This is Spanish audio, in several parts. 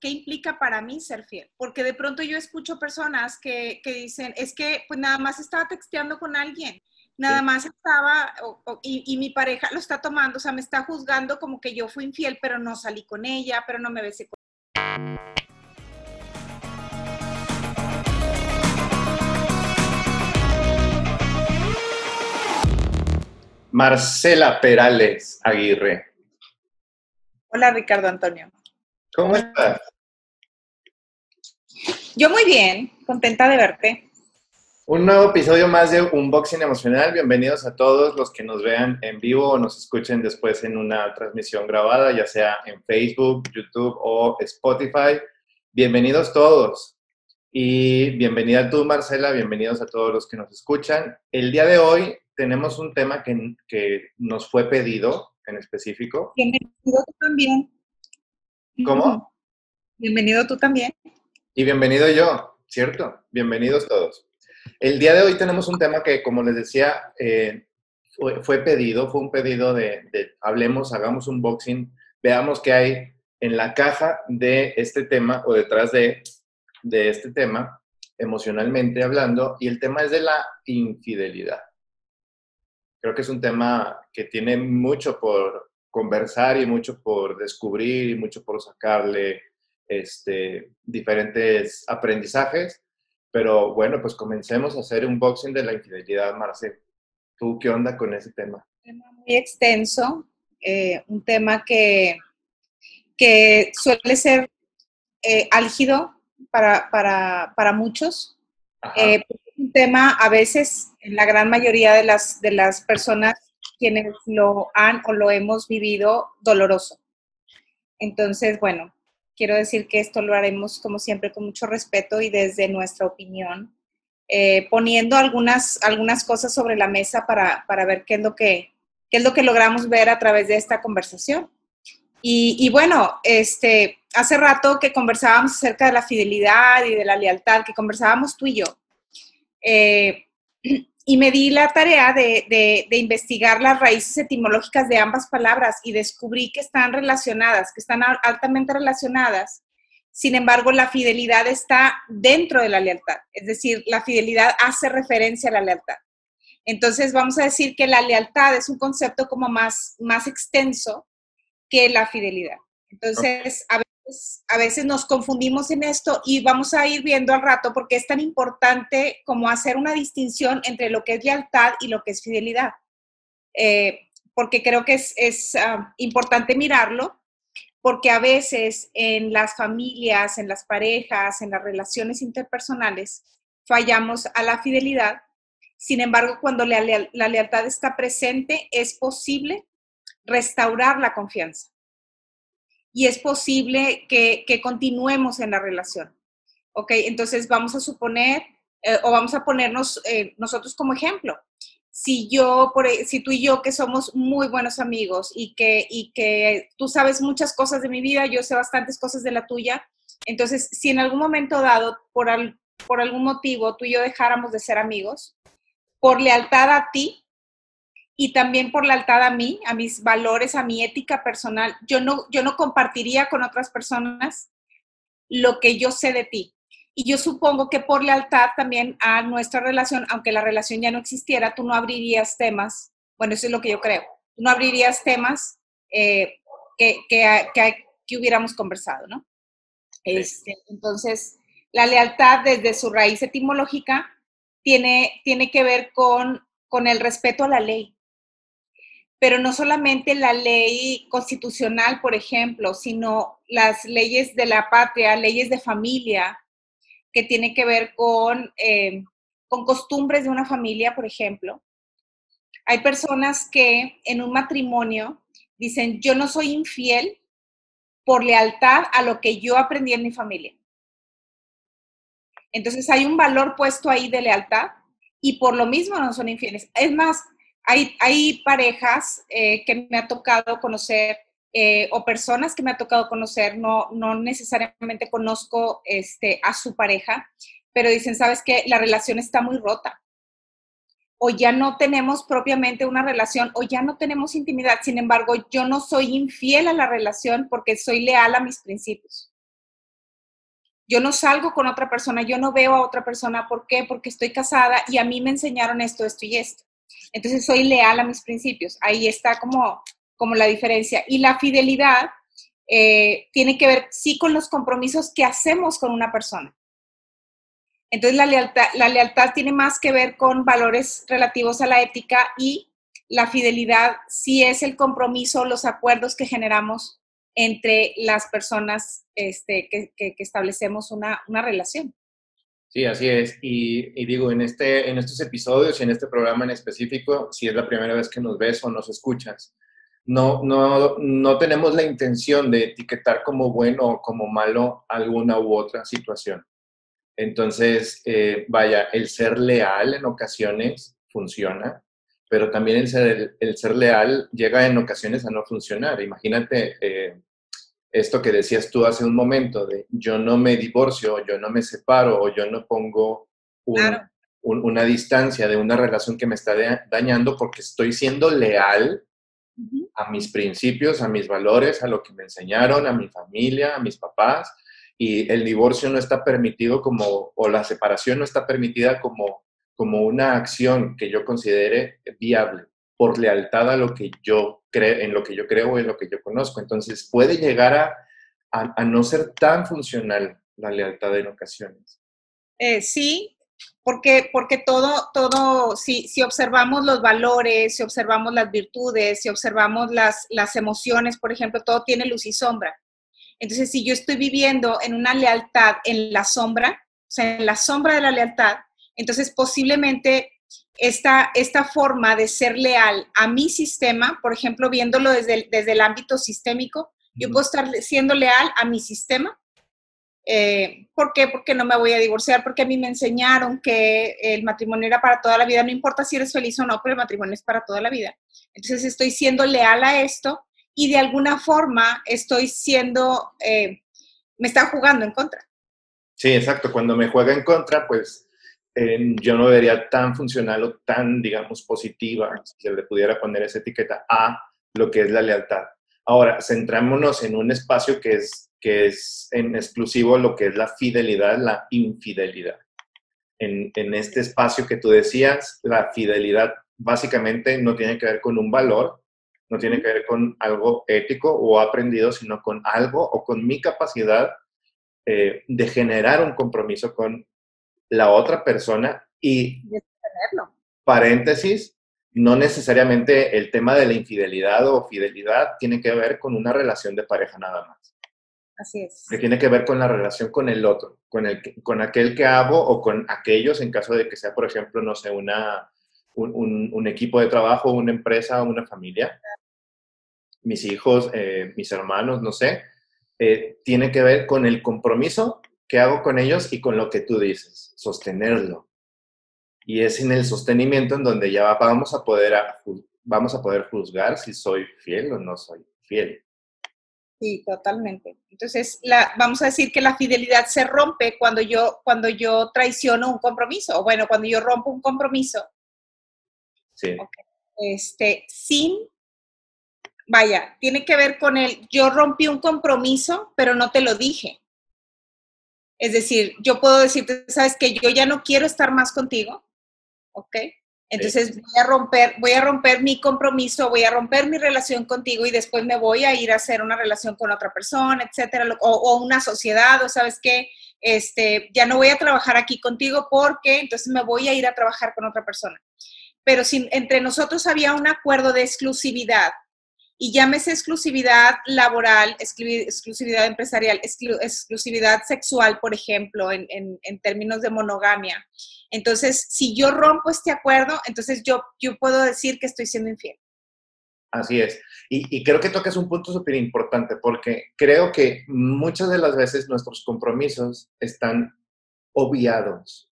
¿qué implica para mí ser fiel? Porque de pronto yo escucho personas que, que dicen, es que pues nada más estaba texteando con alguien, nada más estaba, y, y, mi pareja lo está tomando, o sea, me está juzgando como que yo fui infiel, pero no salí con ella, pero no me besé con Marcela Perales Aguirre. Hola, Ricardo Antonio. ¿Cómo estás? Yo muy bien, contenta de verte. Un nuevo episodio más de Unboxing Emocional. Bienvenidos a todos los que nos vean en vivo o nos escuchen después en una transmisión grabada, ya sea en Facebook, YouTube o Spotify. Bienvenidos todos. Y bienvenida tú, Marcela, bienvenidos a todos los que nos escuchan. El día de hoy tenemos un tema que, que nos fue pedido en específico. Bienvenido tú también. ¿Cómo? Bienvenido tú también. Y bienvenido yo, ¿cierto? Bienvenidos todos. El día de hoy tenemos un tema que, como les decía, eh, fue, fue, pedido, fue un pedido de, de, hablemos, hagamos un boxing, veamos qué hay en la caja de este tema o detrás de, de este tema, emocionalmente hablando, y el tema es de la infidelidad. Creo que es un tema que tiene mucho por conversar y mucho por descubrir y mucho por sacarle este, diferentes aprendizajes. Pero bueno, pues comencemos a hacer un unboxing de la infidelidad, Marcel. ¿Tú qué onda con ese tema? Un tema muy extenso, eh, un tema que, que suele ser eh, álgido para, para, para muchos. Eh, un tema a veces, en la gran mayoría de las, de las personas quienes lo han o lo hemos vivido, doloroso. Entonces, bueno, quiero decir que esto lo haremos como siempre con mucho respeto y desde nuestra opinión, eh, poniendo algunas, algunas cosas sobre la mesa para, para ver qué es, lo que, qué es lo que logramos ver a través de esta conversación. Y, y, bueno, este, hace rato que conversábamos acerca de la fidelidad y de la lealtad, que conversábamos tú y yo. Eh, y me di la tarea de, de, de, investigar las raíces etimológicas de ambas palabras y descubrí que están relacionadas, que están altamente relacionadas. Sin embargo, la fidelidad está dentro de la lealtad, es decir, la fidelidad hace referencia a la lealtad. Entonces, vamos a decir que la lealtad es un concepto como más, más extenso que la fidelidad. Entonces, a veces, a veces nos confundimos en esto y vamos a ir viendo al rato porque es tan importante como hacer una distinción entre lo que es lealtad y lo que es fidelidad. Eh, porque creo que es, es uh, importante mirarlo, porque a veces en las familias, en las parejas, en las relaciones interpersonales, fallamos a la fidelidad. Sin embargo, cuando la lealtad está presente, es posible restaurar la confianza y es posible que, continuemos en la relación. ¿Ok? Entonces vamos a suponer eh, o vamos a ponernos eh, nosotros como ejemplo. Si yo, por, e, si tú y yo que somos muy buenos amigos y que, y que tú sabes muchas cosas de mi vida, yo sé bastantes cosas de la tuya, entonces si en algún momento dado, por, al, por algún motivo, tú y yo dejáramos de ser amigos, por lealtad a ti, y también por lealtad a mí, a mis valores, a mi ética personal. Yo no, yo no compartiría con otras personas lo que yo sé de ti. Y yo supongo que por lealtad también a nuestra relación, aunque la relación ya no existiera, tú no abrirías temas, bueno, eso es lo que yo creo, tú no abrirías temas eh, que, que, que, que, hubiéramos conversado, ¿no? Este, entonces, la lealtad desde su raíz etimológica tiene, tiene que ver con, con el respeto a la ley pero no solamente la ley constitucional, por ejemplo, sino las leyes de la patria, leyes de familia, que tiene que ver con, eh, con costumbres de una familia, por ejemplo. Hay personas que en un matrimonio dicen, yo no soy infiel por lealtad a lo que yo aprendí en mi familia. Entonces hay un valor puesto ahí de lealtad y por lo mismo no son infieles. Es más, hay, parejas eh, que me ha tocado conocer eh, o personas que me ha tocado conocer, no, no necesariamente conozco este, a su pareja, pero dicen, sabes que la relación está muy rota o ya no tenemos propiamente una relación o ya no tenemos intimidad. Sin embargo, yo no soy infiel a la relación porque soy leal a mis principios. Yo no salgo con otra persona, yo no veo a otra persona. ¿Por qué? Porque estoy casada y a mí me enseñaron esto, esto y esto. Entonces soy leal a mis principios. Ahí está como, como la diferencia. Y la fidelidad eh, tiene que ver, sí, con los compromisos que hacemos con una persona. Entonces la lealtad, la lealtad tiene más que ver con valores relativos a la ética y la fidelidad sí es el compromiso, los acuerdos que generamos entre las personas este, que, establecemos una, relación. Sí, así es. Y, digo, en, este, en estos episodios y en este programa en específico, si es la primera vez que nos ves o nos escuchas, no, no, no tenemos la intención de etiquetar como bueno o como malo alguna u otra situación. Entonces, eh, vaya, el ser leal en ocasiones funciona, pero también el ser, leal llega en ocasiones a no funcionar. Imagínate eh, esto que decías tú hace un momento, de yo no me divorcio, yo no me separo, o yo no pongo una distancia de una relación que me está dañando porque estoy siendo leal a mis principios, a mis valores, a lo que me enseñaron, a mi familia, a mis papás, y el divorcio no está permitido como, o la separación no está permitida como, como una acción que yo considere viable por lealtad a lo que yo creo, en lo que yo creo en lo que yo conozco. Entonces puede llegar a, a, no ser tan funcional la lealtad en ocasiones. Eh, sí, porque, porque todo, todo si, si, observamos los valores, si observamos las virtudes, si observamos las, las emociones, por ejemplo, todo tiene luz y sombra. Entonces, si yo estoy viviendo en una lealtad en la sombra, o sea, en la sombra de la lealtad, entonces posiblemente esta, esta forma de ser leal a mi sistema, por ejemplo, viéndolo desde el, desde el ámbito sistémico, yo puedo estar siendo leal a mi sistema. Eh, ¿Por qué? Porque no me voy a divorciar, porque a mí me enseñaron que el matrimonio era para toda la vida, no importa si eres feliz o no, pero el matrimonio es para toda la vida. Entonces estoy siendo leal a esto y de alguna forma estoy siendo, eh, me está jugando en contra. Sí, exacto. Cuando me juega en contra, pues yo no vería tan funcional o tan, digamos, positiva, si se le pudiera poner esa etiqueta, a lo que es la lealtad. Ahora, centrámonos en un espacio que es, que es en exclusivo lo que es la fidelidad, la infidelidad. En, en este espacio que tú decías, la fidelidad básicamente no tiene que ver con un valor, no tiene que ver con algo ético o aprendido, sino con algo o con mi capacidad eh, de generar un compromiso con la otra persona y, paréntesis, no necesariamente el tema de la infidelidad o fidelidad tiene que ver con una relación de pareja nada más. Así es. Que tiene que ver con la relación con el otro, con, el, con aquel que hago o con aquellos en caso de que sea, por ejemplo, no sé, una, un, equipo de trabajo, una empresa, una familia, mis hijos, eh, mis hermanos, no sé, eh, tiene que ver con el compromiso que hago con ellos y con lo que tú dices, sostenerlo. Y es en el sostenimiento en donde ya vamos a poder, vamos a poder juzgar si soy fiel o no soy fiel. Sí, totalmente. Entonces, la, vamos a decir que la fidelidad se rompe cuando yo, cuando yo traiciono un compromiso, o bueno, cuando yo rompo un compromiso. Sí. Este, sin, vaya, tiene que ver con el, yo rompí un compromiso, pero no te lo dije. Es decir, yo puedo decirte, sabes que yo ya no quiero estar más contigo, ¿ok? Entonces voy a romper, voy a romper mi compromiso, voy a romper mi relación contigo y después me voy a ir a hacer una relación con otra persona, etcétera, o, una sociedad, o sabes qué, este, ya no voy a trabajar aquí contigo porque entonces me voy a ir a trabajar con otra persona. Pero si entre nosotros había un acuerdo de exclusividad, y llámese exclusividad laboral, exclusividad empresarial, exclusividad sexual, por ejemplo, en, términos de monogamia. Entonces, si yo rompo este acuerdo, entonces yo, yo puedo decir que estoy siendo infiel. Así es. Y, y creo que tocas un punto súper importante porque creo que muchas de las veces nuestros compromisos están obviados.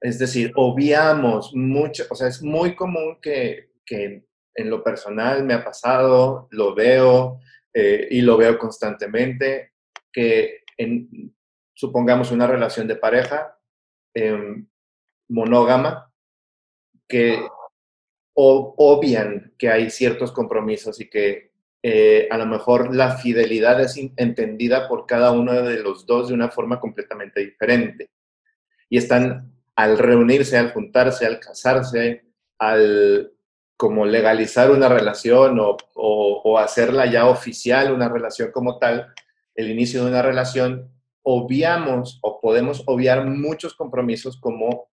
Es decir, obviamos mucho, o sea, es muy común que, que en lo personal me ha pasado, lo veo eh, y lo veo constantemente, que en, supongamos una relación de pareja em, monógama, que obvian que hay ciertos compromisos y que eh, a lo mejor la fidelidad es entendida por cada uno de los dos de una forma completamente diferente. Y están al reunirse, al juntarse, al casarse, al como legalizar una relación o, o, hacerla ya oficial, una relación como tal, el inicio de una relación, obviamos o podemos obviar muchos compromisos como,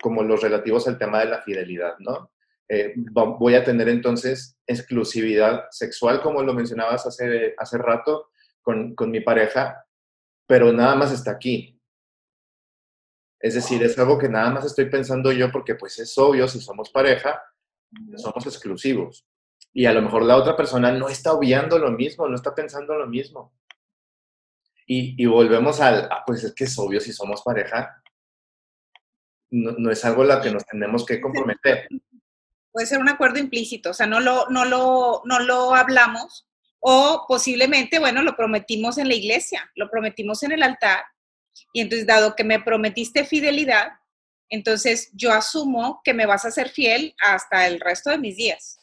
como los relativos al tema de la fidelidad, ¿no? Eh, voy a tener entonces exclusividad sexual, como lo mencionabas hace, hace rato, con, con mi pareja, pero nada más está aquí. Es decir, es algo que nada más estoy pensando yo porque pues es obvio, si somos pareja, somos exclusivos. Y a lo mejor la otra persona no está obviando lo mismo, no está pensando lo mismo. Y, volvemos al, ah, pues es que es obvio si somos pareja, no, no es algo a lo que nos tenemos que comprometer puede ser un acuerdo implícito, o sea, no lo, no lo, no lo hablamos o posiblemente, bueno, lo prometimos en la iglesia, lo prometimos en el altar y entonces dado que me prometiste fidelidad, entonces yo asumo que me vas a ser fiel hasta el resto de mis días.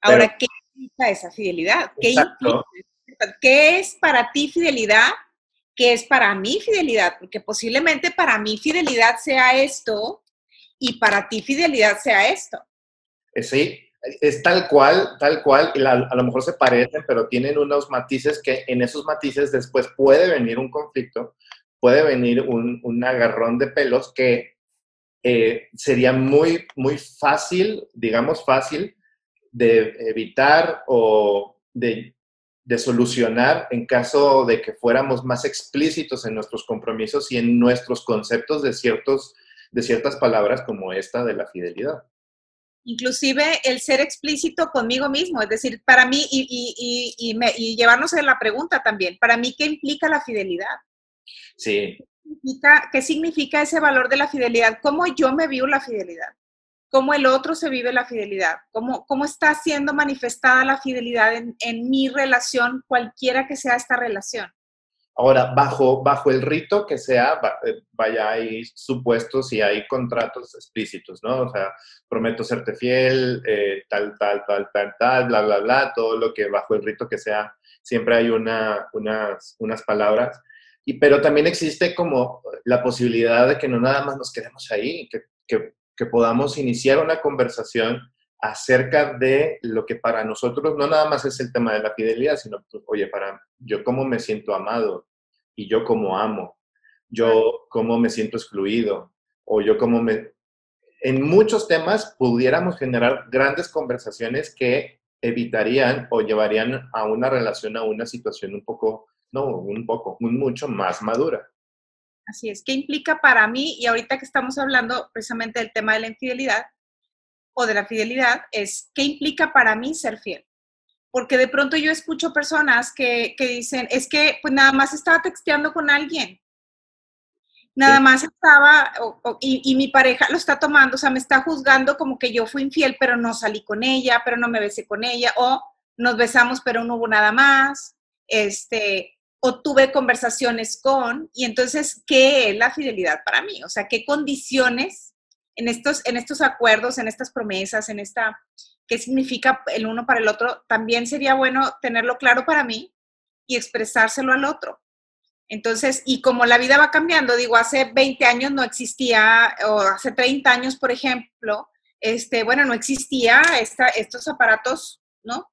Ahora, ¿qué implica esa fidelidad? ¿Qué, ¿Qué es para ti fidelidad? ¿Qué es para mí fidelidad? Porque posiblemente para mí fidelidad sea esto y para ti fidelidad sea esto. Eh, sí, es tal cual, tal cual, y a lo mejor se parecen, pero tienen unos matices que en esos matices después puede venir un conflicto, puede venir un, agarrón de pelos que eh, sería muy, muy fácil, digamos fácil, de evitar o de, de, solucionar en caso de que fuéramos más explícitos en nuestros compromisos y en nuestros conceptos de, ciertos, de ciertas palabras como esta de la fidelidad inclusive el ser explícito conmigo mismo, es decir, para mí, y, y, y, llevarnos a la pregunta también, para mí, ¿qué implica la fidelidad? Sí. ¿Qué significa, ese valor de la fidelidad? ¿Cómo yo me vivo la fidelidad? ¿Cómo el otro se vive la fidelidad? ¿Cómo, cómo está siendo manifestada la fidelidad en, en mi relación, cualquiera que sea esta relación? Ahora, bajo, bajo el rito que sea, eh, vaya, hay supuestos y hay contratos explícitos, ¿no? O sea, prometo serte fiel, eh, tal, tal, tal, tal, tal, bla, bla, bla, todo lo que bajo el rito que sea, siempre hay una, unas, unas palabras. Y, pero también existe como la posibilidad de que no nada más nos quedemos ahí, que, que, que podamos iniciar una conversación acerca de lo que para nosotros no nada más es el tema de la fidelidad, sino, pues, oye, para yo cómo me siento amado y yo cómo amo, yo cómo me siento excluido o yo cómo me... En muchos temas pudiéramos generar grandes conversaciones que evitarían o llevarían a una relación, a una situación un poco, no, un poco, un mucho más madura. Así es, ¿qué implica para mí? Y ahorita que estamos hablando precisamente del tema de la infidelidad, o de la fidelidad es qué implica para mí ser fiel. Porque de pronto yo escucho personas que, dicen, es que pues nada más estaba texteando con alguien. Nada más estaba, y, y, mi pareja lo está tomando, o sea, me está juzgando como que yo fui infiel, pero no salí con ella, pero no me besé con ella, o nos besamos, pero no hubo nada más, este, o tuve conversaciones con, y entonces, ¿qué es la fidelidad para mí? O sea, ¿qué condiciones en estos, en estos acuerdos, en estas promesas, en esta, qué significa el uno para el otro, también sería bueno tenerlo claro para mí y expresárselo al otro. Entonces, y como la vida va cambiando, digo, hace 20 años no existía, o hace 30 años, por ejemplo, este, bueno, no existía esta, estos aparatos, ¿no?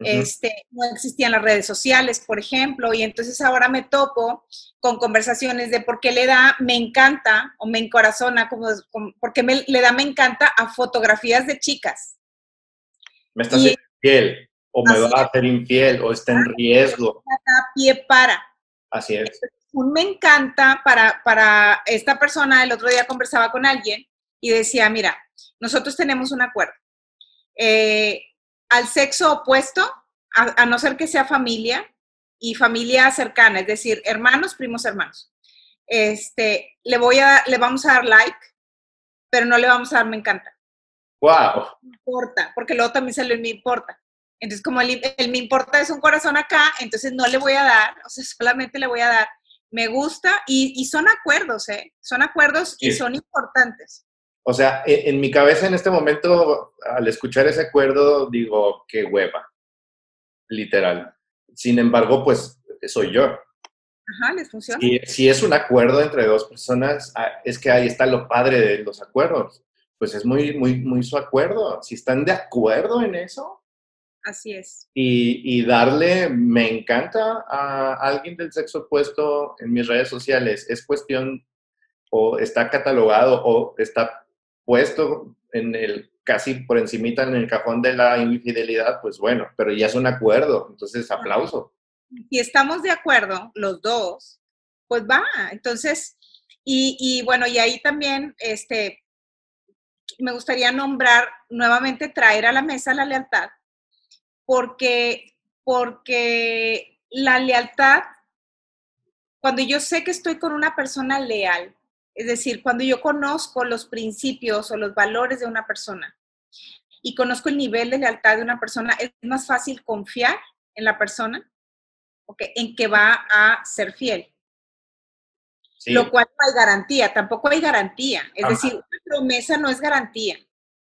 Este, no existían las redes sociales, por ejemplo, y entonces ahora me topo con conversaciones de por qué le da, me encanta o me encorazona, como, porque me, le da, me encanta a fotografías de chicas. Me está haciendo infiel, o me va a hacer infiel, o está en riesgo. A pie para. Así es. un me encanta para, para esta persona, el otro día conversaba con alguien y decía, mira, nosotros tenemos un acuerdo. Eh, al sexo opuesto, a, no ser que sea familia y familia cercana, es decir, hermanos, primos, hermanos. Este, le voy a, le vamos a dar like, pero no le vamos a dar me encanta. Wow. Me importa, porque luego también sale el me importa. Entonces, como el, me importa es un corazón acá, entonces no le voy a dar, o sea, solamente le voy a dar me gusta y, son acuerdos, ¿eh? Son acuerdos y son importantes. O sea, e, en, mi cabeza en este momento, al escuchar ese acuerdo, digo, qué hueva. literal. Sin embargo, pues soy yo. Ajá, les funciona. Y si es un acuerdo entre dos personas, ah, es que ahí está lo padre de los acuerdos. Pues es muy, muy, muy su acuerdo. Si están de acuerdo en eso. Así es. Y, y darle, me encanta a alguien del sexo opuesto en mis redes sociales. Es cuestión, o está catalogado, o está puesto en el casi por encimita en el cajón de la infidelidad, pues bueno, pero ya es un acuerdo, entonces aplauso. Si estamos de acuerdo los dos, pues va, entonces, y, y bueno, y ahí también, este, me gustaría nombrar nuevamente, traer a la mesa la lealtad, porque, porque la lealtad, cuando yo sé que estoy con una persona leal, es decir, cuando yo conozco los principios o los valores de una persona y conozco el nivel de lealtad de una persona, es más fácil confiar en la persona, okay, en que va a ser fiel. Lo cual no hay garantía, tampoco hay garantía. Es decir, una promesa no es garantía.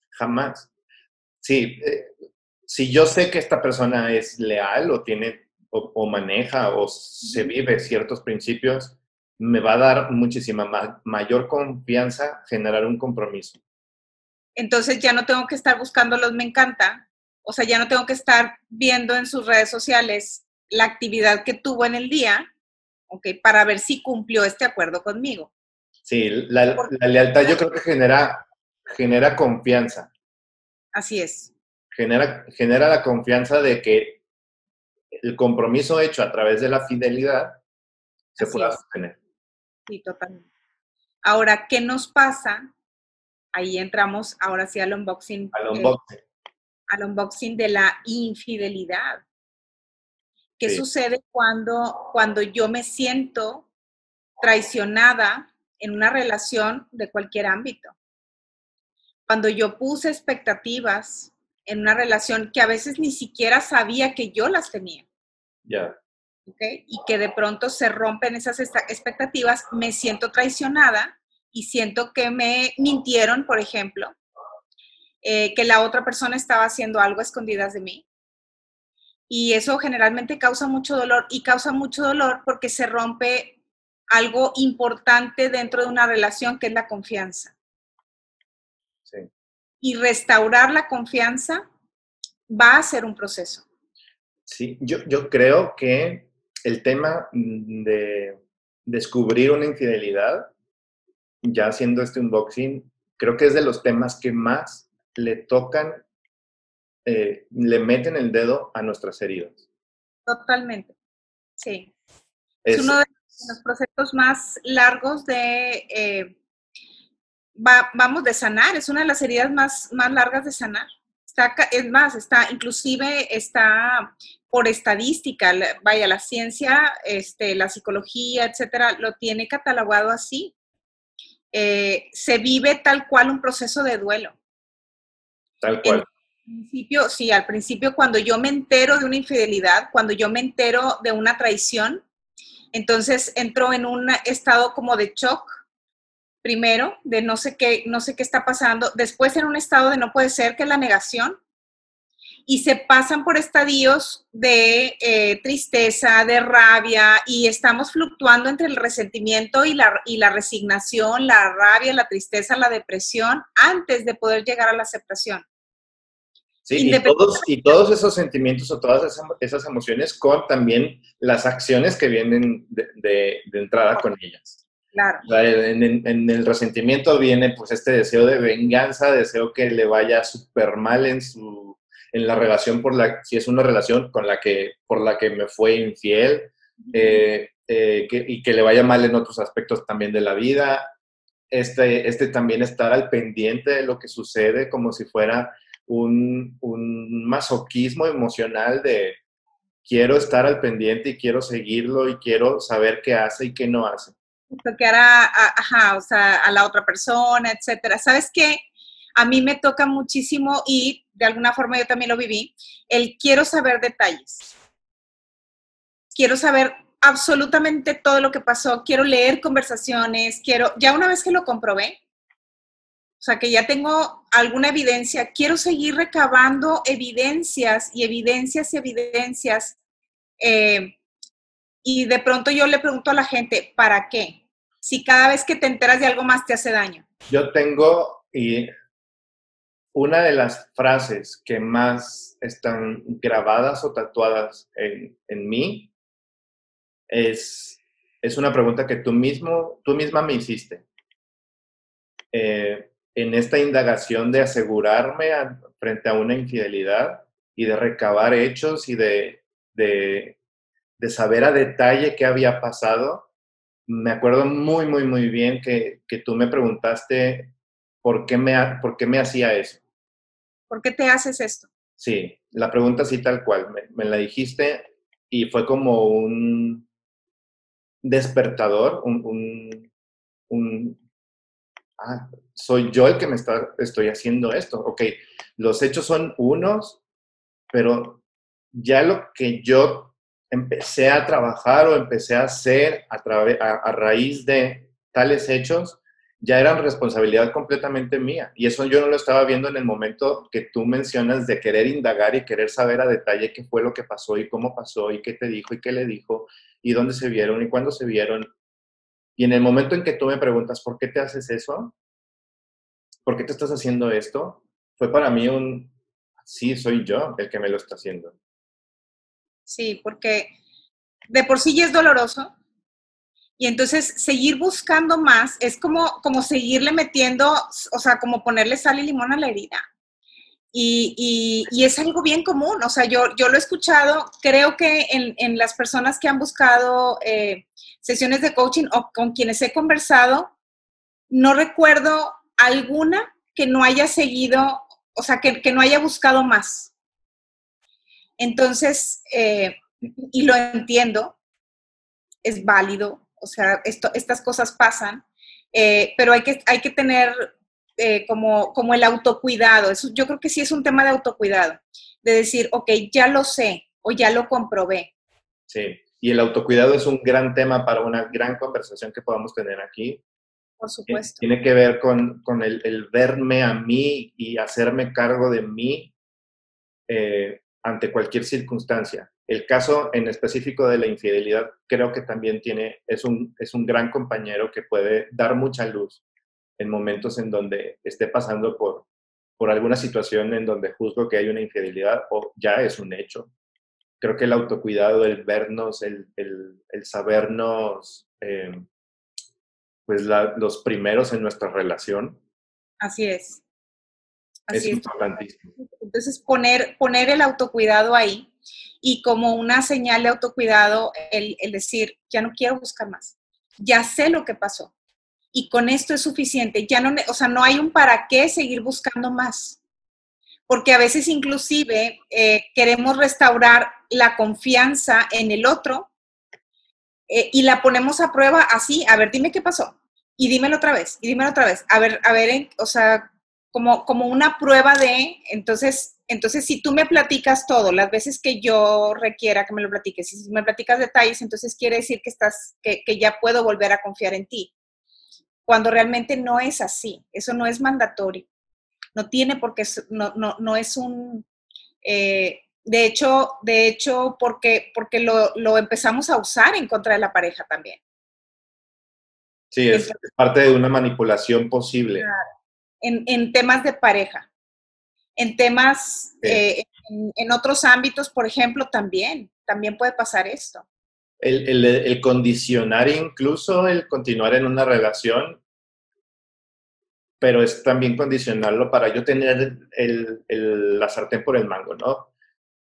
Jamás. Sí, eh, si yo sé que esta persona es leal o tiene o maneja o se vive ciertos principios, me va a dar muchísima mayor confianza generar un compromiso. Entonces ya no tengo que estar buscando los me encanta, o sea, ya no tengo que estar viendo en sus redes sociales la actividad que tuvo en el día, ¿ok? Para ver si cumplió este acuerdo conmigo. Sí, la, lealtad yo creo que genera, genera confianza. Así es. Genera, genera la confianza de que el compromiso hecho a través de la fidelidad se pueda sostener. Sí, totalmente. Ahora, ¿qué nos pasa? Ahí entramos ahora sí al unboxing. Al unboxing. al unboxing de la infidelidad. ¿Qué sucede cuando, cuando yo me siento traicionada en una relación de cualquier ámbito? Cuando yo puse expectativas en una relación que a veces ni siquiera sabía que yo las tenía. Ya y que de pronto se rompen esas expectativas, me siento traicionada y siento que me mintieron, por ejemplo, eh, que la otra persona estaba haciendo algo escondidas de mí. Y eso generalmente causa mucho dolor y causa mucho dolor porque se rompe algo importante dentro de una relación que es la confianza. Y restaurar la confianza va a ser un proceso. Sí, yo, yo creo que el tema de descubrir una infidelidad, ya haciendo este unboxing, creo que es de los temas que más le tocan, eh, le meten el dedo a nuestras heridas. Totalmente, sí. Es, uno de los procesos más largos de, eh, vamos, de sanar, es una de las heridas más, más largas de sanar. Está, es más, está, inclusive está por estadística, vaya, la ciencia, este, la psicología, etcétera, lo tiene catalogado así. Eh, se vive tal cual un proceso de duelo. Tal cual. principio, sí, al principio cuando yo me entero de una infidelidad, cuando yo me entero de una traición, entonces entro en un estado como de shock, primero, de no sé qué, no sé qué está pasando, después en un estado de no puede ser, que es la negación, y se pasan por estadios de eh, tristeza, de rabia, y estamos fluctuando entre el resentimiento y la, y la resignación, la rabia, la tristeza, la depresión, antes de poder llegar a la aceptación. Sí, y todos, y todos esos sentimientos o todas esas, emociones con también las acciones que vienen de, de, entrada con ellas. Claro. En, en, el resentimiento viene pues este deseo de venganza, deseo que le vaya súper mal en su en la relación por la, si es una relación con la que, por la que me fue infiel, eh, eh, y que le vaya mal en otros aspectos también de la vida. Este, este también estar al pendiente de lo que sucede como si fuera un, un masoquismo emocional de quiero estar al pendiente y quiero seguirlo y quiero saber qué hace y qué no hace. Que hará, ajá, o sea, a la otra persona, etcétera. ¿Sabes qué? A mí me toca muchísimo y de alguna forma yo también lo viví, el quiero saber detalles. Quiero saber absolutamente todo lo que pasó, quiero leer conversaciones, quiero, ya una vez que lo comprobé, o sea, que ya tengo alguna evidencia, quiero seguir recabando evidencias y evidencias y evidencias. Eh, y de pronto yo le pregunto a la gente, ¿para qué? Si cada vez que te enteras de algo más te hace daño. Yo tengo, y una de las frases que más están grabadas o tatuadas en, en mí es, es una pregunta que tú mismo, tú misma me hiciste. Eh, en esta indagación de asegurarme frente a una infidelidad y de recabar hechos y de, de, de, saber a detalle qué había pasado, me acuerdo muy, muy, muy bien que, que tú me preguntaste por qué me, por qué me hacía eso. ¿Por qué te haces esto? Sí, la pregunta sí tal cual, me, me la dijiste y fue como un despertador, un, un, un ah, soy yo el que me está, estoy haciendo esto. Ok, los hechos son unos, pero ya lo que yo empecé a trabajar o empecé a hacer a, a, a raíz de tales hechos, ya eran responsabilidad completamente mía. Y eso yo no lo estaba viendo en el momento que tú mencionas de querer indagar y querer saber a detalle qué fue lo que pasó y cómo pasó y qué te dijo y qué le dijo y dónde se vieron y cuándo se vieron. Y en el momento en que tú me preguntas, ¿por qué te haces eso? ¿por qué te estás haciendo esto? Fue para mí un, sí, soy yo el que me lo está haciendo. Sí, porque de por sí ya es doloroso. Y entonces seguir buscando más es como, como seguirle metiendo, o sea, como ponerle sal y limón a la herida. Y, y, es algo bien común, o sea, yo, yo lo he escuchado, creo que en, en las personas que han buscado eh, sesiones de coaching o con quienes he conversado, no recuerdo alguna que no haya seguido, o sea, que, que no haya buscado más. Entonces, eh, y lo entiendo, es válido, o sea, esto, estas cosas pasan, eh, pero hay que, hay que tener eh, como, como el autocuidado. Eso, yo creo que sí es un tema de autocuidado, de decir, ok, ya lo sé o ya lo comprobé. Sí, y el autocuidado es un gran tema para una gran conversación que podamos tener aquí, por supuesto. Tiene que ver con, con el, el, verme a mí y hacerme cargo de mí eh, ante cualquier circunstancia. El caso en específico de la infidelidad creo que también tiene, es un, es un gran compañero que puede dar mucha luz en momentos en donde esté pasando por, por alguna situación en donde juzgo que hay una infidelidad o ya es un hecho. Creo que el autocuidado, el vernos, el, el, el sabernos eh, pues los primeros en nuestra relación. Así es. Así es, importantísimo. Entonces, poner, poner el autocuidado ahí y como una señal de autocuidado, el, el decir, ya no quiero buscar más, ya sé lo que pasó y con esto es suficiente, ya no, o sea, no hay un para qué seguir buscando más, porque a veces inclusive eh, queremos restaurar la confianza en el otro eh, y la ponemos a prueba así, a ver, dime qué pasó, y dímelo otra vez, y dímelo otra vez. A ver, a ver, o sea, como, como una prueba de, entonces, entonces si tú me platicas todo, las veces que yo requiera que me lo platiques, si me platicas detalles, entonces quiere decir que estás, que, que ya puedo volver a confiar en ti. Cuando realmente no es así, eso no es mandatorio. No tiene porque no, no, no es un, eh, de hecho, de hecho, porque, porque lo, lo empezamos a usar en contra de la pareja también. Sí, es, parte de una manipulación posible. En, en, temas de pareja. En temas, eh, en, en, otros ámbitos, por ejemplo, también, también puede pasar esto. El, el, el, condicionar incluso el continuar en una relación, pero es también condicionarlo para yo tener el, la sartén por el mango, ¿no?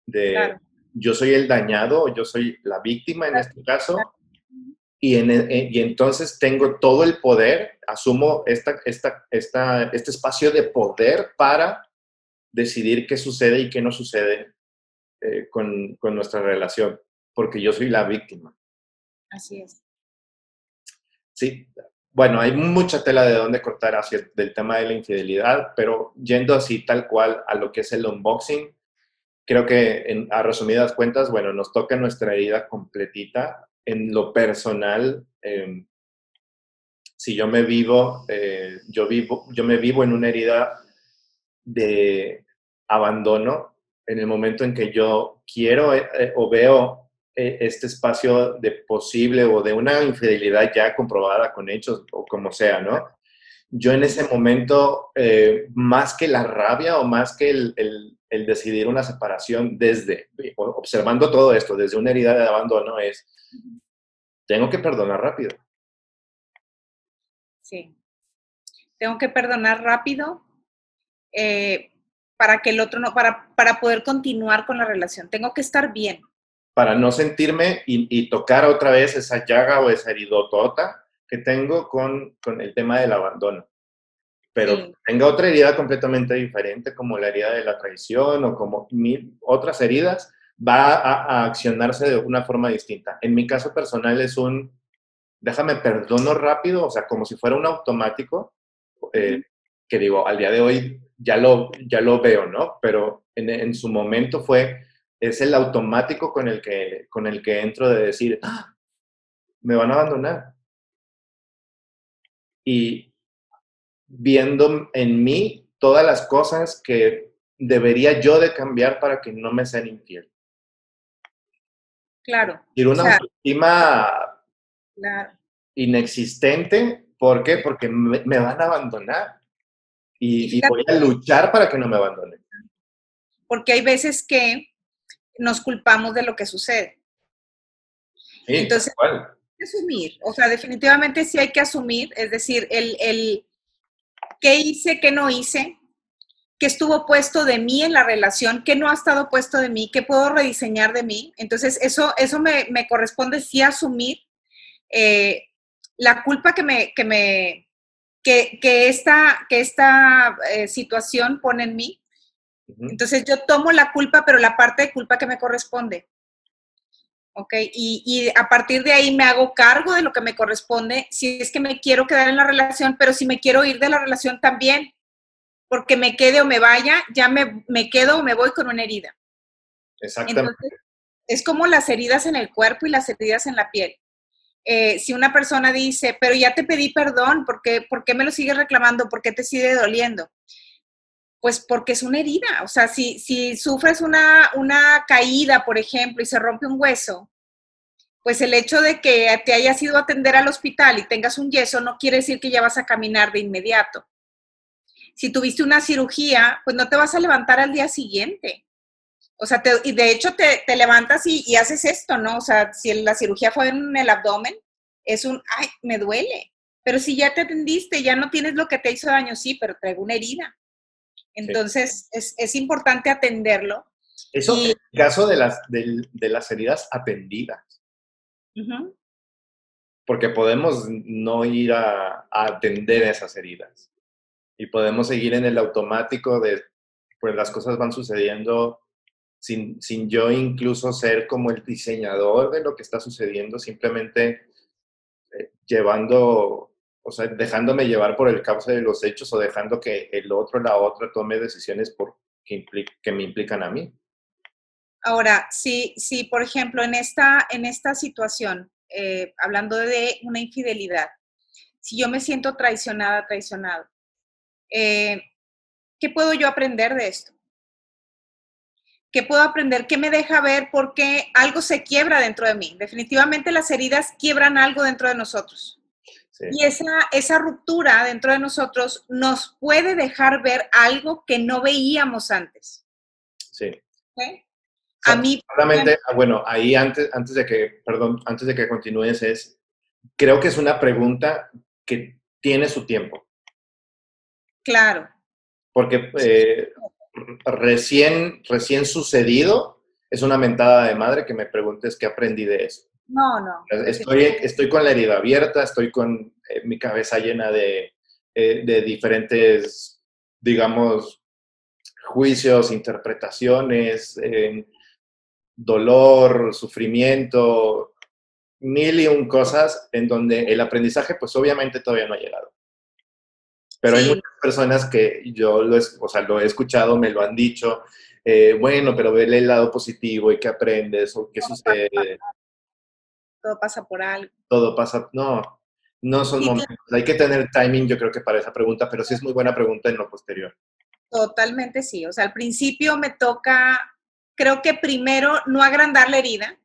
De claro. yo soy el dañado, yo soy la víctima en claro. este caso, y, en, eh, y, entonces tengo todo el poder, asumo esta, esta, esta, este espacio de poder para decidir qué sucede y qué no sucede eh, con, con, nuestra relación, porque yo soy la víctima. Así es. Sí, bueno, hay mucha tela de dónde cortar hacia del tema de la infidelidad, pero yendo así tal cual a lo que es el unboxing, creo que en, a resumidas cuentas, bueno, nos toca nuestra herida completita en lo personal, eh, si yo me vivo, eh, yo vivo, yo me vivo en una herida de abandono en el momento en que yo quiero eh, eh, o veo este espacio de posible o de una infidelidad ya comprobada con hechos o como sea, ¿no? Yo en ese momento, más que la rabia o más que el, el decidir una separación desde, observando todo esto, desde una herida de abandono, es, tengo que perdonar rápido. Sí. Tengo que perdonar rápido eh, para que el otro no, para, para poder continuar con la relación. Tengo que estar bien. Para no sentirme y, tocar otra vez esa llaga o esa heridotota que tengo con, con el tema del abandono pero tenga otra herida completamente diferente, como la herida de la traición o como mil otras heridas, va a, accionarse de una forma distinta. En mi caso personal es un, déjame perdono rápido, o sea, como si fuera un automático, eh, que digo, al día de hoy ya lo, ya lo veo, ¿no? Pero en, en, su momento fue, es el automático con el que, con el que entro de decir, ah, me van a abandonar. Y, viendo en mí todas las cosas que debería yo de cambiar para que no me sean infiel. Claro. Y una autoestima inexistente, ¿por qué? Porque me, van a abandonar y, voy a luchar para que no me abandonen. Porque hay veces que nos culpamos de lo que sucede. Sí, Entonces, hay que asumir, o sea, definitivamente sí hay que asumir, es decir, el, el qué hice, qué no hice, qué estuvo puesto de mí en la relación, qué no ha estado puesto de mí, qué puedo rediseñar de mí. Entonces, eso, eso me, corresponde sí asumir eh, la culpa que me, que me, que, esta, que esta eh, situación pone en mí. Entonces, yo tomo la culpa, pero la parte de culpa que me corresponde. ¿ok? Y, a partir de ahí me hago cargo de lo que me corresponde, si es que me quiero quedar en la relación, pero si me quiero ir de la relación también, porque me quede o me vaya, ya me, me quedo o me voy con una herida. Exactamente. es como las heridas en el cuerpo y las heridas en la piel. Eh, si una persona dice, pero ya te pedí perdón, ¿por qué, ¿por qué me lo sigues reclamando? ¿Por qué te sigue doliendo? Pues porque es una herida. O sea, si, si sufres una, una caída, por ejemplo, y se rompe un hueso, pues el hecho de que te hayas ido a atender al hospital y tengas un yeso no quiere decir que ya vas a caminar de inmediato. Si tuviste una cirugía, pues no te vas a levantar al día siguiente. O sea, y de hecho te, levantas y, y, haces esto, ¿no? O sea, si la cirugía fue en el abdomen, es un, ay, me duele. Pero si ya te atendiste, ya no tienes lo que te hizo daño, sí, pero traigo una herida. Entonces, es, importante atenderlo. Eso en el caso de las, de, las heridas atendidas. Porque podemos no ir a, atender esas heridas. Y podemos seguir en el automático de, pues las cosas van sucediendo sin, sin yo incluso ser como el diseñador de lo que está sucediendo, simplemente eh, llevando o sea, dejándome llevar por el cauce de los hechos o dejando que el otro, la otra, tome decisiones por, que, que me implican a mí. Ahora, si, si por ejemplo, en esta, en esta situación, eh, hablando de una infidelidad, si yo me siento traicionada, traicionado, eh, ¿qué puedo yo aprender de esto? ¿Qué puedo aprender? ¿Qué me deja ver por qué algo se quiebra dentro de mí? Definitivamente las heridas quiebran algo dentro de nosotros. Y esa, esa ruptura dentro de nosotros nos puede dejar ver algo que no veíamos antes. Sí. A mí... Solamente, ah, bueno, ahí antes, antes de que, perdón, antes de que continúes es, creo que es una pregunta que tiene su tiempo. Claro. Porque eh, recién, recién sucedido es una mentada de madre que me preguntes qué aprendí de eso. No, no. Estoy, estoy con la herida abierta, estoy con eh, mi cabeza llena de, eh, de diferentes, digamos, juicios, interpretaciones, dolor, sufrimiento, mil y un cosas en donde el aprendizaje pues obviamente todavía no ha llegado. Pero hay muchas personas que yo lo, o sea, lo he escuchado, me lo han dicho, eh, bueno, pero vele el lado positivo y qué aprendes o qué sucede todo pasa por algo. Todo pasa, no, No son momentos. Hay que tener timing, yo creo que para esa pregunta, pero sí es muy buena pregunta en lo posterior. Totalmente sí. O sea, al principio me toca, creo que primero no agrandar la herida.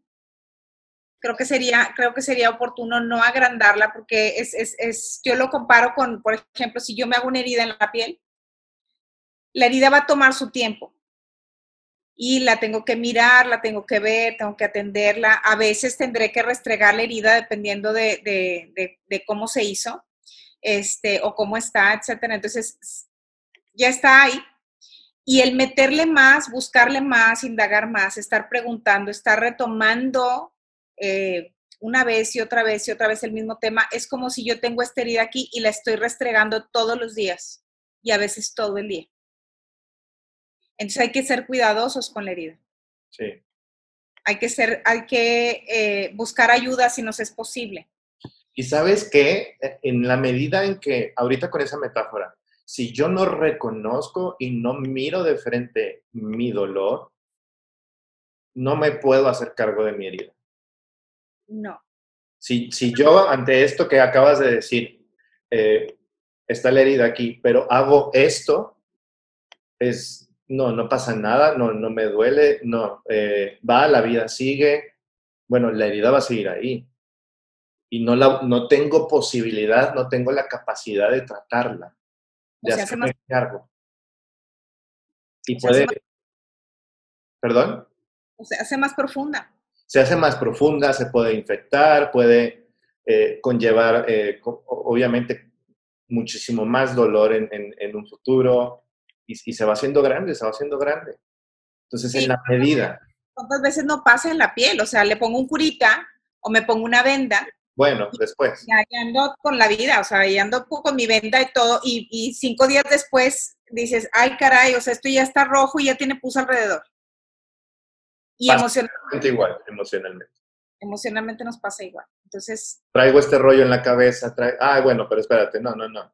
Creo que sería, creo que sería oportuno no agrandarla porque es, es, es, yo lo comparo con, por ejemplo, si yo me hago una herida en la piel, la herida va a tomar su tiempo y la tengo que mirar, la tengo que ver, tengo que atenderla. A veces tendré que restregar la herida dependiendo de, de, de, cómo se hizo este, o cómo está, etcétera. Entonces, ya está ahí. Y el meterle más, buscarle más, indagar más, estar preguntando, estar retomando eh, una vez y otra vez y otra vez el mismo tema, es como si yo tengo esta herida aquí y la estoy restregando todos los días y a veces todo el día. Entonces hay que ser cuidadosos con la herida. Sí. Hay que, ser, hay que eh, buscar ayuda si nos es posible. Y sabes que en la medida en que, ahorita con esa metáfora, si yo no reconozco y no miro de frente mi dolor, no me puedo hacer cargo de mi herida. No. Si, si yo ante esto que acabas de decir, eh, está la herida aquí, pero hago esto, es no, no pasa nada, no, no me duele, no, eh, va, la vida sigue, bueno, la herida va a seguir ahí. Y no, la, no tengo posibilidad, no tengo la capacidad de tratarla, de hacerme cargo. Y puede... ¿Perdón? O se hace más profunda. Se hace más profunda, se puede infectar, puede eh, conllevar, eh, obviamente, muchísimo más dolor en, en un futuro y, se va haciendo grande, se va haciendo grande. Entonces, en la medida. ¿Cuántas veces no pasa en la piel? O sea, le pongo un curita o me pongo una venda. Bueno, después. Ya, ando con la vida, o sea, ya ando con mi venda y todo, y, cinco días después dices, ay caray, o sea, esto ya está rojo y ya tiene pus alrededor. Y emocionalmente. igual, emocionalmente. Emocionalmente nos pasa igual. Entonces. Traigo este rollo en la cabeza, trae, ah, bueno, pero espérate, no, no, no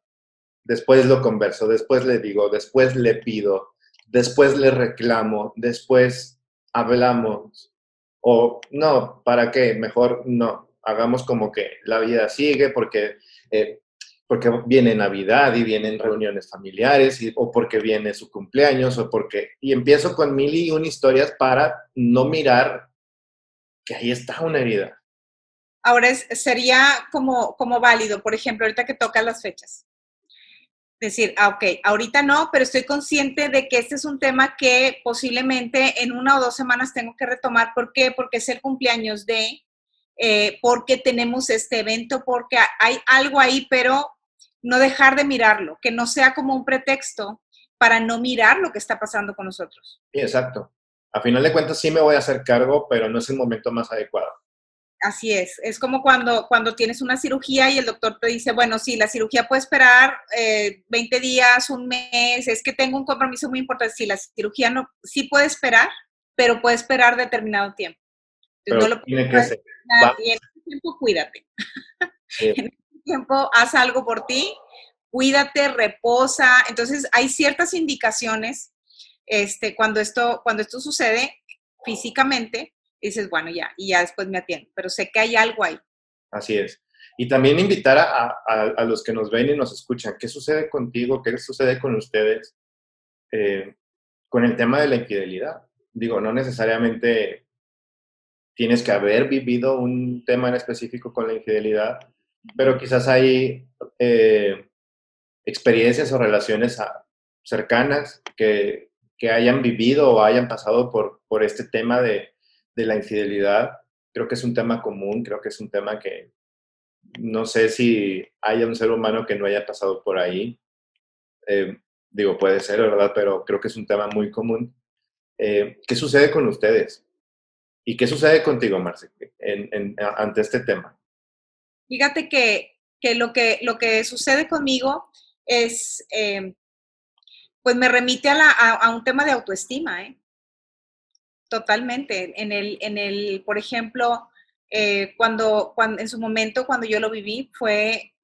después lo converso, después le digo, después le pido, después le reclamo, después hablamos. O no, ¿para qué? Mejor no, hagamos como que la vida sigue porque, eh, porque viene Navidad y vienen reuniones familiares o porque viene su cumpleaños o porque... Y empiezo con mil y una historias para no mirar que ahí está una herida. Ahora sería como, como válido, por ejemplo, ahorita que toca las fechas decir, ah, ok, ahorita no, pero estoy consciente de que este es un tema que posiblemente en una o dos semanas tengo que retomar. ¿Por qué? Porque es el cumpleaños de, eh, porque tenemos este evento, porque hay algo ahí, pero no dejar de mirarlo, que no sea como un pretexto para no mirar lo que está pasando con nosotros. Sí, exacto. A final de cuentas sí me voy a hacer cargo, pero no es el momento más adecuado. Así es, es como cuando, cuando tienes una cirugía y el doctor te dice, bueno, sí, la cirugía puede esperar 20 eh, días, un mes, es que tengo un compromiso muy importante. Sí, la cirugía no, sí puede esperar, pero puede esperar determinado tiempo. no lo tiene que ser. Y en ese tiempo cuídate. en ese tiempo haz algo por ti, cuídate, reposa. Entonces hay ciertas indicaciones este, cuando, esto, cuando esto sucede físicamente dices, bueno, ya, y ya después me atiendo, pero sé que hay algo ahí. Así es. Y también invitar a, a, los que nos ven y nos escuchan, ¿qué sucede contigo? ¿Qué sucede con ustedes eh, con el tema de la infidelidad? Digo, no necesariamente tienes que haber vivido un tema en específico con la infidelidad, pero quizás hay eh, experiencias o relaciones cercanas que, que, hayan vivido o hayan pasado por, por este tema de, de la infidelidad, creo que es un tema común, creo que es un tema que no sé si haya un ser humano que no haya pasado por ahí. Eh, digo, puede ser, ¿verdad? Pero creo que es un tema muy común. Eh, ¿Qué sucede con ustedes? ¿Y qué sucede contigo, Marce, ante este tema? Fíjate que, lo que lo que sucede conmigo es, eh, pues me remite a, a, un tema de autoestima, ¿eh? Totalmente. En el, en el por ejemplo, eh, cuando, cuando, en su momento, cuando yo lo viví, fue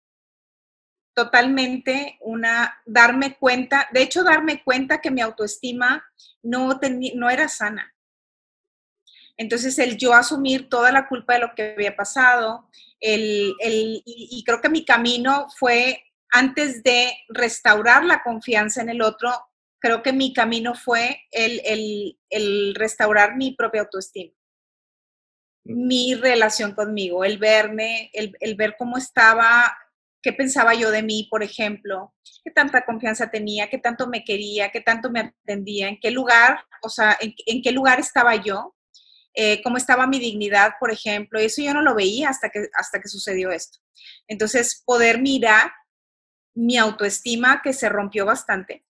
totalmente una, darme cuenta, de hecho, darme cuenta que mi autoestima no, no era sana. Entonces, el yo asumir toda la culpa de lo que había pasado, el, el, y, creo que mi camino fue, antes de restaurar la confianza en el otro, creo que mi camino fue el, el, el restaurar mi propia autoestima, mm. mi relación conmigo, el verme, el, el ver cómo estaba qué pensaba yo de mí, por ejemplo, qué tanta confianza tenía, qué tanto me quería, qué tanto me atendía, en qué lugar, o sea, en, qué lugar estaba yo, eh, cómo estaba mi dignidad, por ejemplo, y eso yo no lo veía hasta que, hasta que sucedió esto. Entonces, poder mirar mi autoestima que se rompió bastante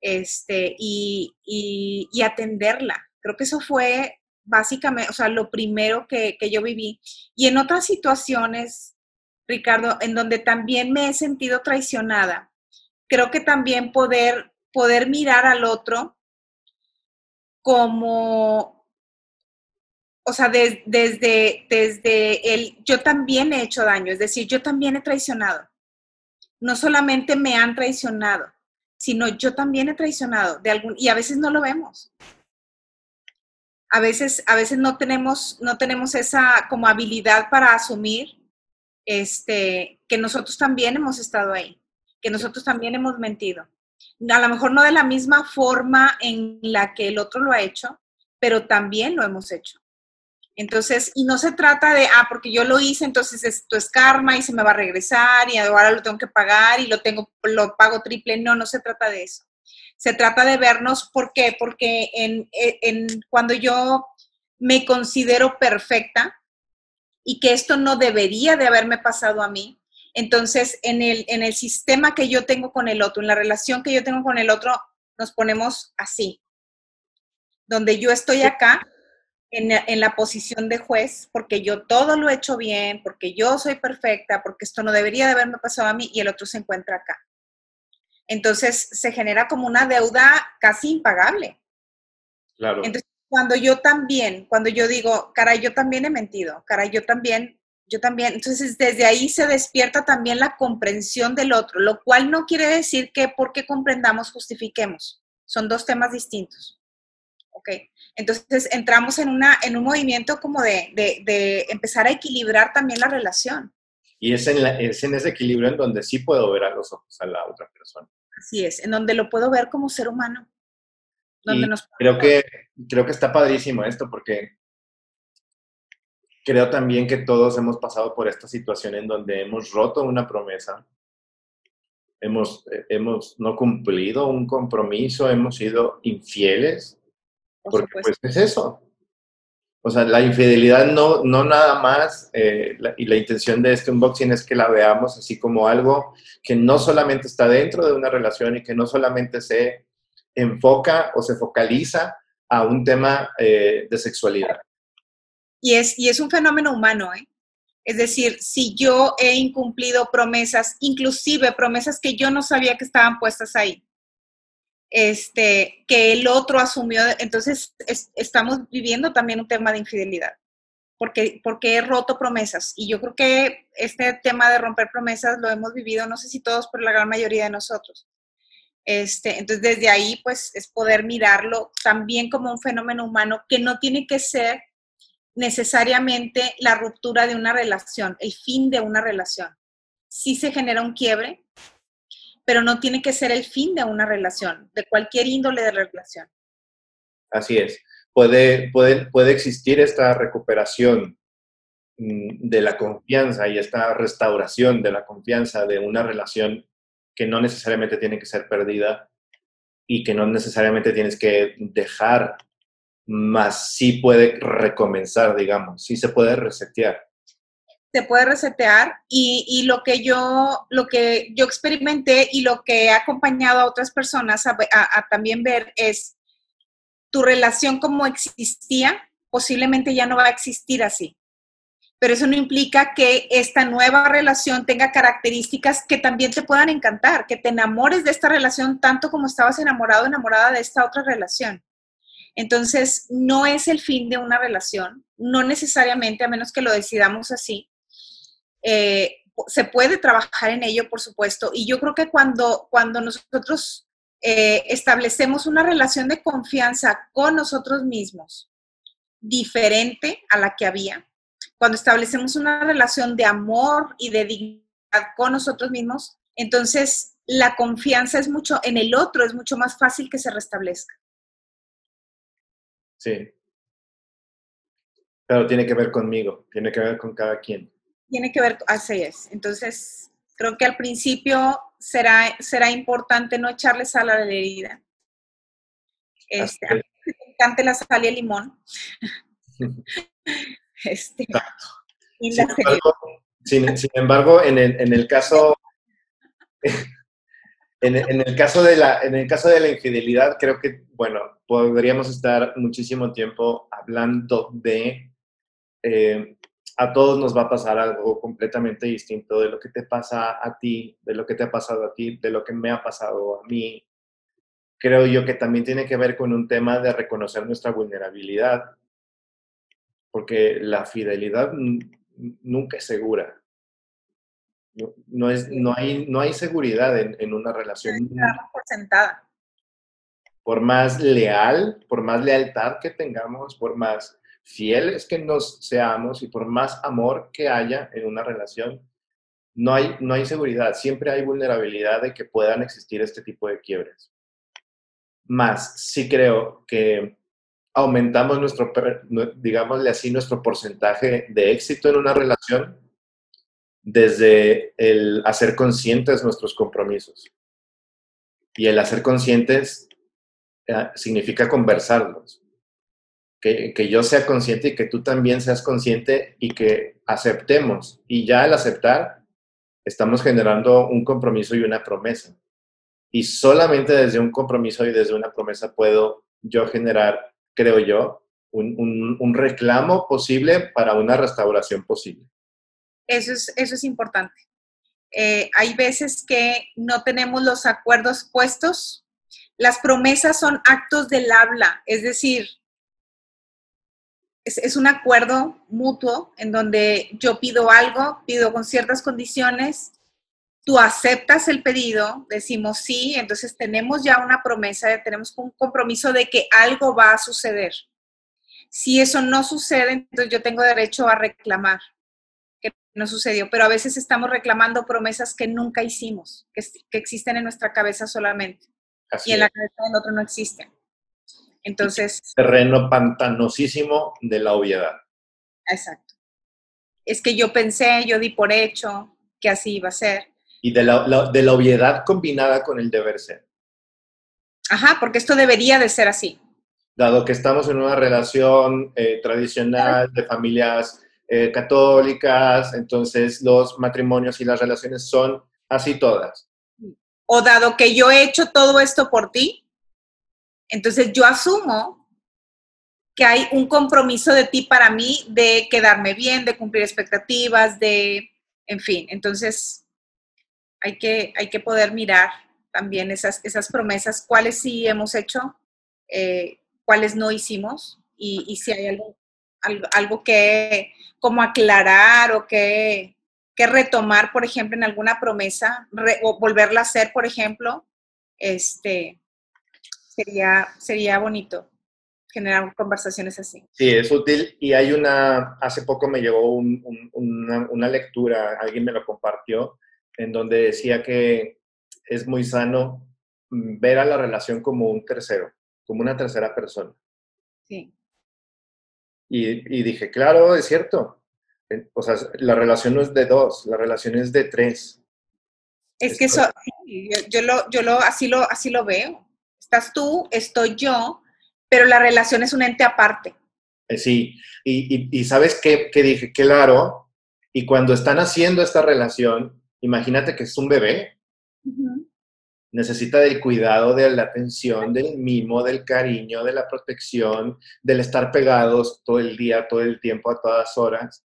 este, y, y, atenderla. Creo que eso fue básicamente, o sea, lo primero que, que yo viví. Y en otras situaciones Ricardo, en donde también me he sentido traicionada. Creo que también poder, poder mirar al otro como, o sea, desde, desde el, yo también he hecho daño, es decir, yo también he traicionado. No solamente me han traicionado, sino yo también he traicionado de algún, y a veces no lo vemos. A veces, a veces no tenemos, no tenemos esa como habilidad para asumir este, que nosotros también hemos estado ahí, que nosotros también hemos mentido. A lo mejor no de la misma forma en la que el otro lo ha hecho, pero también lo hemos hecho. Entonces, y no se trata de, ah, porque yo lo hice, entonces esto es karma y se me va a regresar y ahora lo tengo que pagar y lo tengo, lo pago triple. No, no se trata de eso. Se trata de vernos, ¿por qué? Porque en, en cuando yo me considero perfecta, y que esto no debería de haberme pasado a mí. Entonces, en el, en el sistema que yo tengo con el otro, en la relación que yo tengo con el otro, nos ponemos así, donde yo estoy acá en, en, la posición de juez, porque yo todo lo he hecho bien, porque yo soy perfecta, porque esto no debería de haberme pasado a mí y el otro se encuentra acá. Entonces se genera como una deuda casi impagable. Claro cuando yo también, cuando yo digo, caray, yo también he mentido, caray, yo también, yo también, entonces desde ahí se despierta también la comprensión del otro, lo cual no quiere decir que porque comprendamos justifiquemos, son dos temas distintos. ¿Ok? Entonces entramos en, una, en un movimiento como de, de, empezar a equilibrar también la relación. Y es en, es en ese equilibrio en donde sí puedo ver a los ojos a la otra persona. Así es, en donde lo puedo ver como ser humano creo, que, creo que está padrísimo esto porque creo también que todos hemos pasado por esta situación en donde hemos roto una promesa, hemos, eh, hemos no cumplido un compromiso, hemos sido infieles, porque pues es eso. O sea, la infidelidad no, no nada más, eh, y la intención de este unboxing es que la veamos así como algo que no solamente está dentro de una relación y que no solamente se enfoca o se focaliza a un tema eh, de sexualidad. Y es, y es un fenómeno humano, ¿eh? Es decir, si yo he incumplido promesas, inclusive promesas que yo no sabía que estaban puestas ahí, este, que el otro asumió, entonces estamos viviendo también un tema de infidelidad, porque, porque he roto promesas. Y yo creo que este tema de romper promesas lo hemos vivido, no sé si todos, pero la gran mayoría de nosotros. Este, entonces, desde ahí, pues, es poder mirarlo también como un fenómeno humano que no tiene que ser necesariamente la ruptura de una relación, el fin de una relación. Sí se genera un quiebre, pero no tiene que ser el fin de una relación, de cualquier índole de relación. Así es. Puede, puede, puede existir esta recuperación mm, de la confianza y esta restauración de la confianza de una relación que no necesariamente tiene que ser perdida y que no necesariamente tienes que dejar, más sí puede recomenzar, digamos, sí se puede resetear. Se puede resetear y, y, lo que yo lo que yo experimenté y lo que he acompañado a otras personas a, a también ver es tu relación como existía, posiblemente ya no va a existir así pero eso no implica que esta nueva relación tenga características que también te puedan encantar, que te enamores de esta relación tanto como estabas enamorado, enamorada de esta otra relación. Entonces, no es el fin de una relación, no necesariamente, a menos que lo decidamos así. Eh, se puede trabajar en ello, por supuesto, y yo creo que cuando, cuando nosotros eh, establecemos una relación de confianza con nosotros mismos, diferente a la que había. Cuando establecemos una relación de amor y de dignidad con nosotros mismos, entonces la confianza es mucho en el otro, es mucho más fácil que se restablezca. Sí. Pero tiene que ver conmigo, tiene que ver con cada quien. Tiene que ver, así es. Entonces, creo que al principio será, será importante no echarle sal a la herida. Este, a mí me encanta la sal y el limón. este, sin, embargo, sin, embargo, en el, en el caso en, el caso de la, en el caso de la infidelidad, creo que, bueno, podríamos estar muchísimo tiempo hablando de, eh, a todos nos va a pasar algo completamente distinto de lo que te pasa a ti, de lo que te ha pasado a ti, de lo que me ha pasado a mí. Creo yo que también tiene que ver con un tema de reconocer nuestra vulnerabilidad, porque la fidelidad nunca es segura. No, es, no, hay, no hay seguridad en, una relación. Por sentada. Por más leal, por más lealtad que tengamos, por más fieles que nos seamos y por más amor que haya en una relación, no hay, no hay seguridad. Siempre hay vulnerabilidad de que puedan existir este tipo de quiebres. Más, sí creo que aumentamos nuestro, digámosle así, nuestro porcentaje de éxito en una relación desde el hacer conscientes nuestros compromisos. Y el hacer conscientes eh, significa conversarlos. Que, yo sea consciente y que tú también seas consciente y que aceptemos. Y ya al aceptar, estamos generando un compromiso y una promesa. Y solamente desde un compromiso y desde una promesa puedo yo generar, creo yo, un, un reclamo posible para una restauración posible. Eso es, eso es importante. Eh, hay veces que no tenemos los acuerdos puestos. Las promesas son actos del habla, es decir, es, es, un acuerdo mutuo en donde yo pido algo, pido con ciertas condiciones, tú aceptas el pedido, decimos sí, entonces tenemos ya una promesa, tenemos un compromiso de que algo va a suceder. Si eso no sucede, entonces yo tengo derecho a reclamar no sucedió, pero a veces estamos reclamando promesas que nunca hicimos, que, existen en nuestra cabeza solamente y en la cabeza del otro no existen. Entonces... Terreno pantanosísimo de la obviedad. Exacto. Es que yo pensé, yo di por hecho que así iba a ser. Y de la, de la obviedad combinada con el deber ser. Ajá, porque esto debería de ser así. Dado que estamos en una relación eh, tradicional de familias eh, católicas, entonces los matrimonios y las relaciones son así todas. O dado que yo he hecho todo esto por ti, entonces yo asumo que hay un compromiso de ti para mí de quedarme bien, de cumplir expectativas, de, en fin, entonces hay que, hay que poder mirar también esas, esas promesas, cuáles sí hemos hecho, eh, cuáles no hicimos y, si hay algo, algo que como aclarar o que, retomar, por ejemplo, en alguna promesa, o volverla a hacer, por ejemplo, este, sería, sería bonito generar conversaciones así. Sí, es útil. Y hay una, hace poco me llegó una, una, lectura, alguien me lo compartió, en donde decía que es muy sano ver a la relación como un tercero, como una tercera persona. Sí. Y, dije, claro, es cierto. O sea, la relación no es de dos, la relación es de tres. Es, que eso, yo, lo, yo lo, así, lo, así lo veo. Estás tú, estoy yo, pero la relación es un ente aparte. Eh, sí, y, sabes qué, qué dije, claro, y cuando están haciendo esta relación, imagínate que es un bebé necesita del cuidado, de la atención, del mimo, del cariño, de la protección, del estar pegados todo el día, todo el tiempo, a todas horas.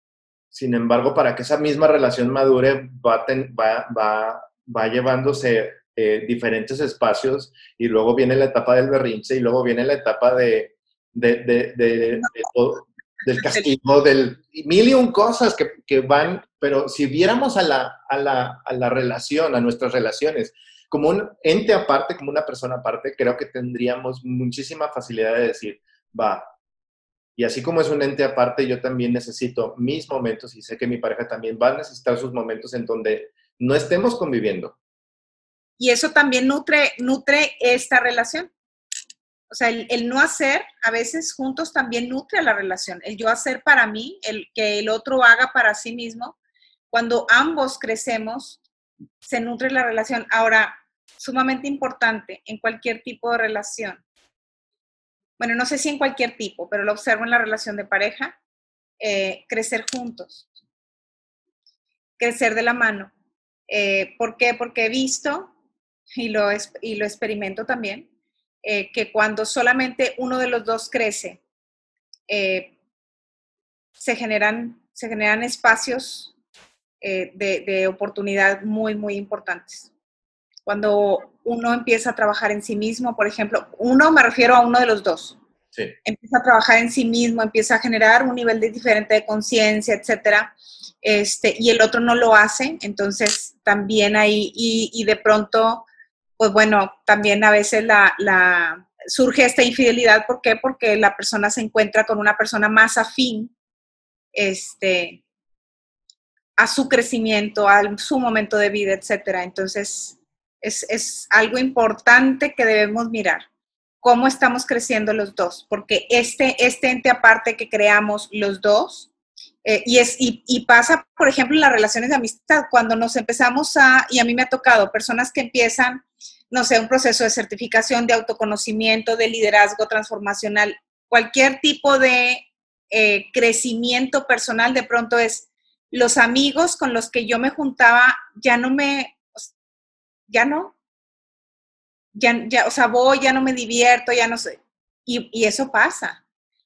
Sin embargo, para que esa misma relación madure, va, va, va, llevándose eh, diferentes espacios y luego viene la etapa del berrinche y luego viene la etapa de, del castigo, del mil y un cosas que, que, van, pero si viéramos a la, a, la, a la relación, a nuestras relaciones, como un ente aparte, como una persona aparte, creo que tendríamos muchísima facilidad de decir, va, Y así como es un ente aparte, yo también necesito mis momentos y sé que mi pareja también va a necesitar sus momentos en donde no estemos conviviendo. Y eso también nutre, nutre esta relación. O sea, el, no hacer a veces juntos también nutre la relación. El yo hacer para mí, el que el otro haga para sí mismo. Cuando ambos crecemos, se nutre la relación. Ahora, sumamente importante en cualquier tipo de relación. Bueno, no sé si en cualquier tipo, pero lo observo en la relación de pareja, eh, crecer juntos, crecer de la mano. Eh, ¿Por qué? Porque he visto y lo, y lo experimento también, eh, que cuando solamente uno de los dos crece, se, generan, se generan espacios de, de oportunidad muy, muy importantes cuando uno empieza a trabajar en sí mismo, por ejemplo, uno me refiero a uno de los dos. Sí. Empieza a trabajar en sí mismo, empieza a generar un nivel de diferente de conciencia, etcétera, este, y el otro no lo hace, entonces también ahí, y, de pronto, pues bueno, también a veces la, surge esta infidelidad, ¿por qué? Porque la persona se encuentra con una persona más afín, este, a su crecimiento, a su momento de vida, etcétera. Entonces, es, algo importante que debemos mirar. Cómo estamos creciendo los dos, porque este, este ente aparte que creamos los dos, eh, y, es, y, pasa, por ejemplo, en las relaciones de amistad, cuando nos empezamos a, y a mí me ha tocado, personas que empiezan, no sé, un proceso de certificación, de autoconocimiento, de liderazgo transformacional, cualquier tipo de eh, crecimiento personal, de pronto es, los amigos con los que yo me juntaba ya no me, ya no. Ya, ya, o sea, voy, ya no me divierto, ya no sé. Y, eso pasa.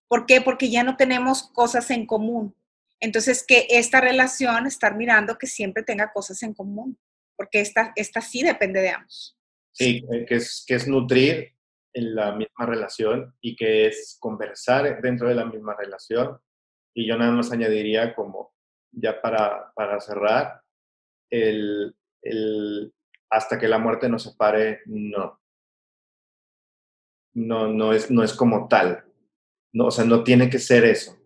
¿Por qué? Porque ya no tenemos cosas en común. Entonces, que esta relación, estar mirando que siempre tenga cosas en común, porque esta, esta sí depende de ambos. Sí, que es, que es nutrir en la misma relación y que es conversar dentro de la misma relación. Y yo nada más añadiría como, ya para, para cerrar, el, el, hasta que la muerte nos separe, no. No, no es, no es como tal. No, o sea, no tiene que ser eso.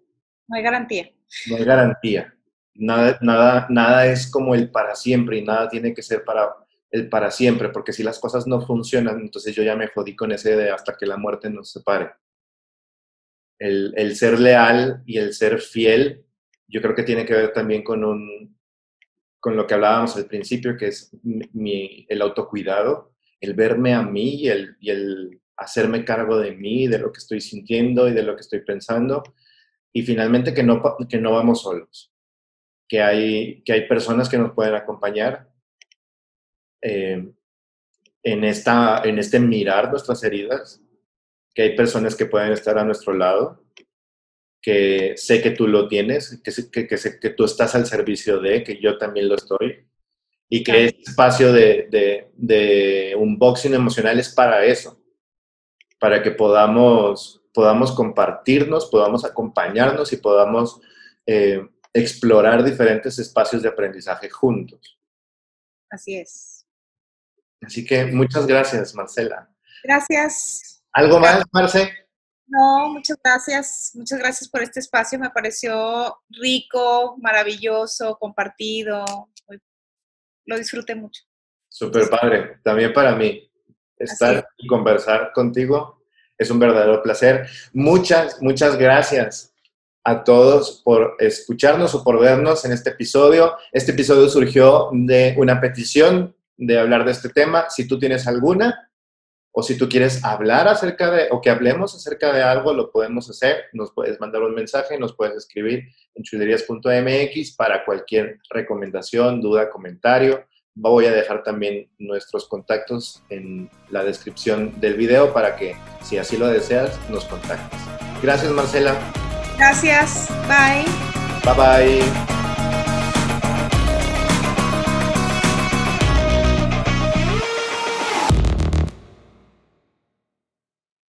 No hay garantía. No hay garantía. Nada, nada, nada es como el para siempre y nada tiene que ser para el para siempre, porque si las cosas no funcionan, entonces yo ya me jodí con ese de hasta que la muerte nos separe. El, el ser leal y el ser fiel, yo creo que tiene que ver también con un, con lo que hablábamos al principio, que es mi, el autocuidado, el verme a mí y el, y el hacerme cargo de mí, de lo que estoy sintiendo y de lo que estoy pensando. Y finalmente que no, que no vamos solos, que hay, que hay personas que nos pueden acompañar eh, en, esta, en este mirar nuestras heridas, que hay personas que pueden estar a nuestro lado que sé que tú lo tienes, que, que, sé que tú estás al servicio de, que yo también lo estoy, y que este espacio de, de, de unboxing emocional es para eso, para que podamos, podamos compartirnos, podamos acompañarnos y podamos eh, explorar diferentes espacios de aprendizaje juntos. Así es. Así que muchas gracias, Marcela. Gracias. ¿Algo más, Marce? No, muchas gracias. Muchas gracias por este espacio. Me pareció rico, maravilloso, compartido. Lo disfruté mucho. Súper padre. También para mí. Estar y conversar contigo es un verdadero placer. Muchas, muchas gracias a todos por escucharnos o por vernos en este episodio. Este episodio surgió de una petición de hablar de este tema. Si tú tienes alguna, o si tú quieres hablar acerca de, o que hablemos acerca de algo, lo podemos hacer. Nos puedes mandar un mensaje, nos puedes escribir en chulerías.mx para cualquier recomendación, duda, comentario. Voy a dejar también nuestros contactos en la descripción del video para que, si así lo deseas, nos contactes. Gracias, Marcela. Gracias. Bye. Bye bye.